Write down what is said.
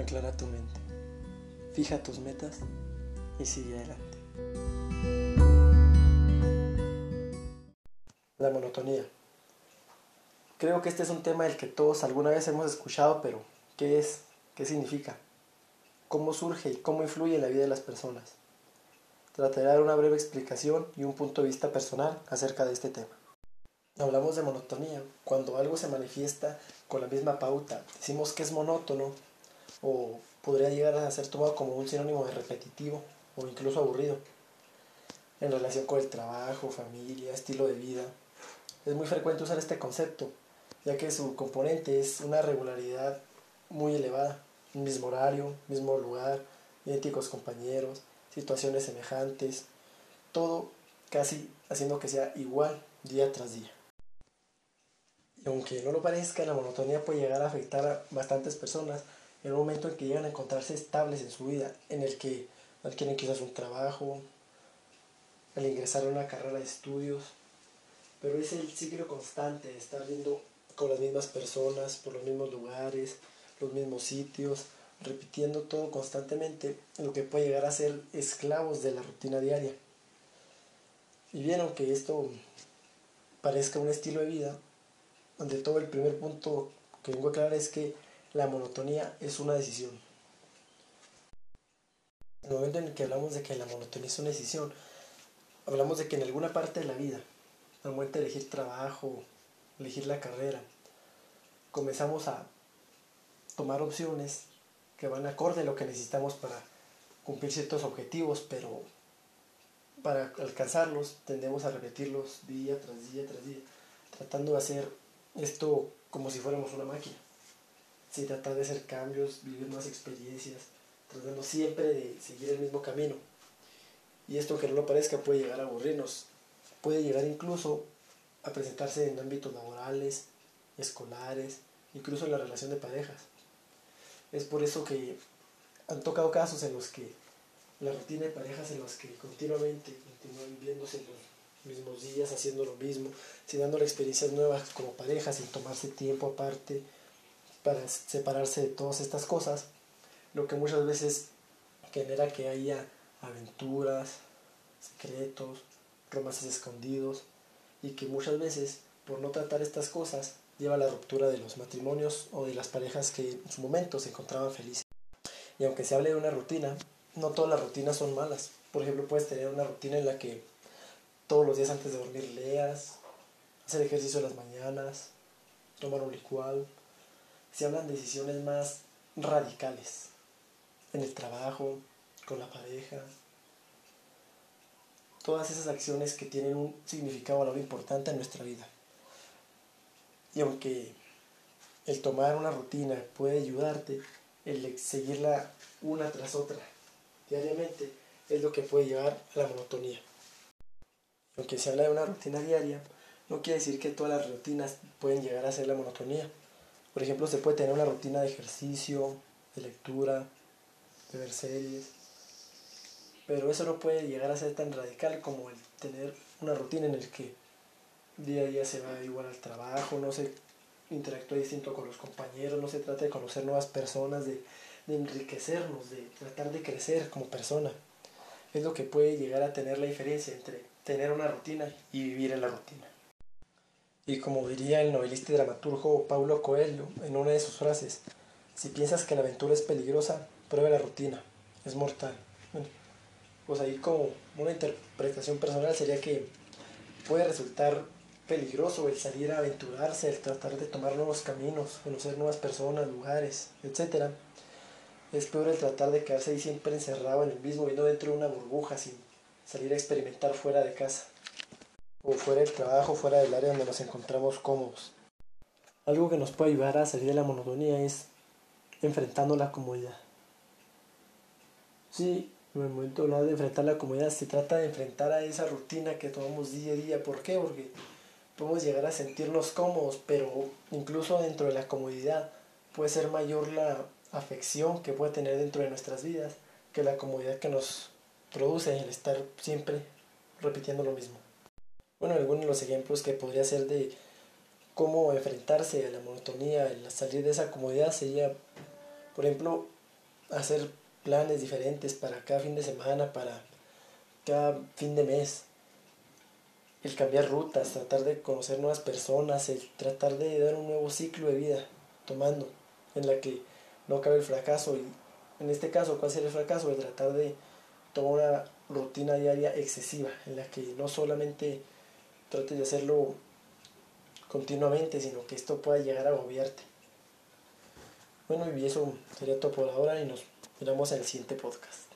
aclara tu mente, fija tus metas y sigue adelante. La monotonía. Creo que este es un tema del que todos alguna vez hemos escuchado, pero ¿qué es? ¿Qué significa? ¿Cómo surge y cómo influye en la vida de las personas? Trataré de dar una breve explicación y un punto de vista personal acerca de este tema. Hablamos de monotonía cuando algo se manifiesta con la misma pauta. Decimos que es monótono o podría llegar a ser tomado como un sinónimo de repetitivo o incluso aburrido en relación con el trabajo, familia, estilo de vida. Es muy frecuente usar este concepto, ya que su componente es una regularidad muy elevada, mismo horario, mismo lugar, idénticos compañeros, situaciones semejantes, todo casi haciendo que sea igual día tras día. Y aunque no lo parezca, la monotonía puede llegar a afectar a bastantes personas en un momento en que llegan a encontrarse estables en su vida, en el que adquieren quizás un trabajo, al ingresar a una carrera de estudios, pero es el ciclo constante de estar viendo con las mismas personas, por los mismos lugares, los mismos sitios, repitiendo todo constantemente, lo que puede llegar a ser esclavos de la rutina diaria. Y bien, aunque esto parezca un estilo de vida, ante todo el primer punto que vengo a aclarar es que la monotonía es una decisión. En el momento en el que hablamos de que la monotonía es una decisión, hablamos de que en alguna parte de la vida, al momento de elegir trabajo, elegir la carrera, comenzamos a tomar opciones que van acorde a lo que necesitamos para cumplir ciertos objetivos, pero para alcanzarlos tendemos a repetirlos día tras día tras día, tratando de hacer esto como si fuéramos una máquina, sin tratar de hacer cambios, vivir más experiencias, tratando siempre de seguir el mismo camino. Y esto que no lo parezca puede llegar a aburrirnos, puede llegar incluso a presentarse en ámbitos laborales, escolares, incluso en la relación de parejas. Es por eso que han tocado casos en los que la rutina de parejas en los que continuamente continúan viéndose los mismos días, haciendo lo mismo, sin dándole experiencias nuevas como pareja, sin tomarse tiempo aparte para separarse de todas estas cosas, lo que muchas veces genera que haya aventuras, secretos, romances escondidos y que muchas veces por no tratar estas cosas lleva a la ruptura de los matrimonios o de las parejas que en su momento se encontraban felices. Y aunque se hable de una rutina, no todas las rutinas son malas. Por ejemplo, puedes tener una rutina en la que todos los días antes de dormir leas, hacer ejercicio en las mañanas, tomar un licuado. Se hablan de decisiones más radicales en el trabajo, con la pareja. Todas esas acciones que tienen un significado, valor importante en nuestra vida. Y aunque el tomar una rutina puede ayudarte, el seguirla una tras otra diariamente es lo que puede llevar a la monotonía. Aunque se habla de una rutina diaria, no quiere decir que todas las rutinas pueden llegar a ser la monotonía. Por ejemplo, se puede tener una rutina de ejercicio, de lectura, de ver series, pero eso no puede llegar a ser tan radical como el tener una rutina en el que día a día se va igual al trabajo, no se interactúa distinto con los compañeros, no se trata de conocer nuevas personas, de, de enriquecernos, de tratar de crecer como persona. Es lo que puede llegar a tener la diferencia entre tener una rutina y vivir en la rutina. Y como diría el novelista y dramaturgo Paulo Coelho en una de sus frases, si piensas que la aventura es peligrosa, prueba la rutina, es mortal. pues ahí como una interpretación personal sería que puede resultar peligroso el salir a aventurarse, el tratar de tomar nuevos caminos, conocer nuevas personas, lugares, etc. Es peor el tratar de quedarse ahí siempre encerrado en el mismo, viendo dentro de una burbuja sin salir a experimentar fuera de casa, o fuera del trabajo, fuera del área donde nos encontramos cómodos. Algo que nos puede ayudar a salir de la monotonía es enfrentando la comodidad. Sí, en el momento de de enfrentar la comodidad, se trata de enfrentar a esa rutina que tomamos día a día. ¿Por qué? Porque podemos llegar a sentirnos cómodos, pero incluso dentro de la comodidad puede ser mayor la afección que puede tener dentro de nuestras vidas que la comodidad que nos produce el estar siempre repitiendo lo mismo. Bueno, algunos de los ejemplos que podría ser de cómo enfrentarse a la monotonía, el salir de esa comodidad sería, por ejemplo, hacer planes diferentes para cada fin de semana, para cada fin de mes. El cambiar rutas, tratar de conocer nuevas personas, el tratar de dar un nuevo ciclo de vida, tomando, en la que no cabe el fracaso. Y en este caso, ¿cuál sería el fracaso? El tratar de tomar una rutina diaria excesiva, en la que no solamente trates de hacerlo continuamente, sino que esto pueda llegar a agobiarte. Bueno, y eso sería todo por ahora y nos miramos en el siguiente podcast.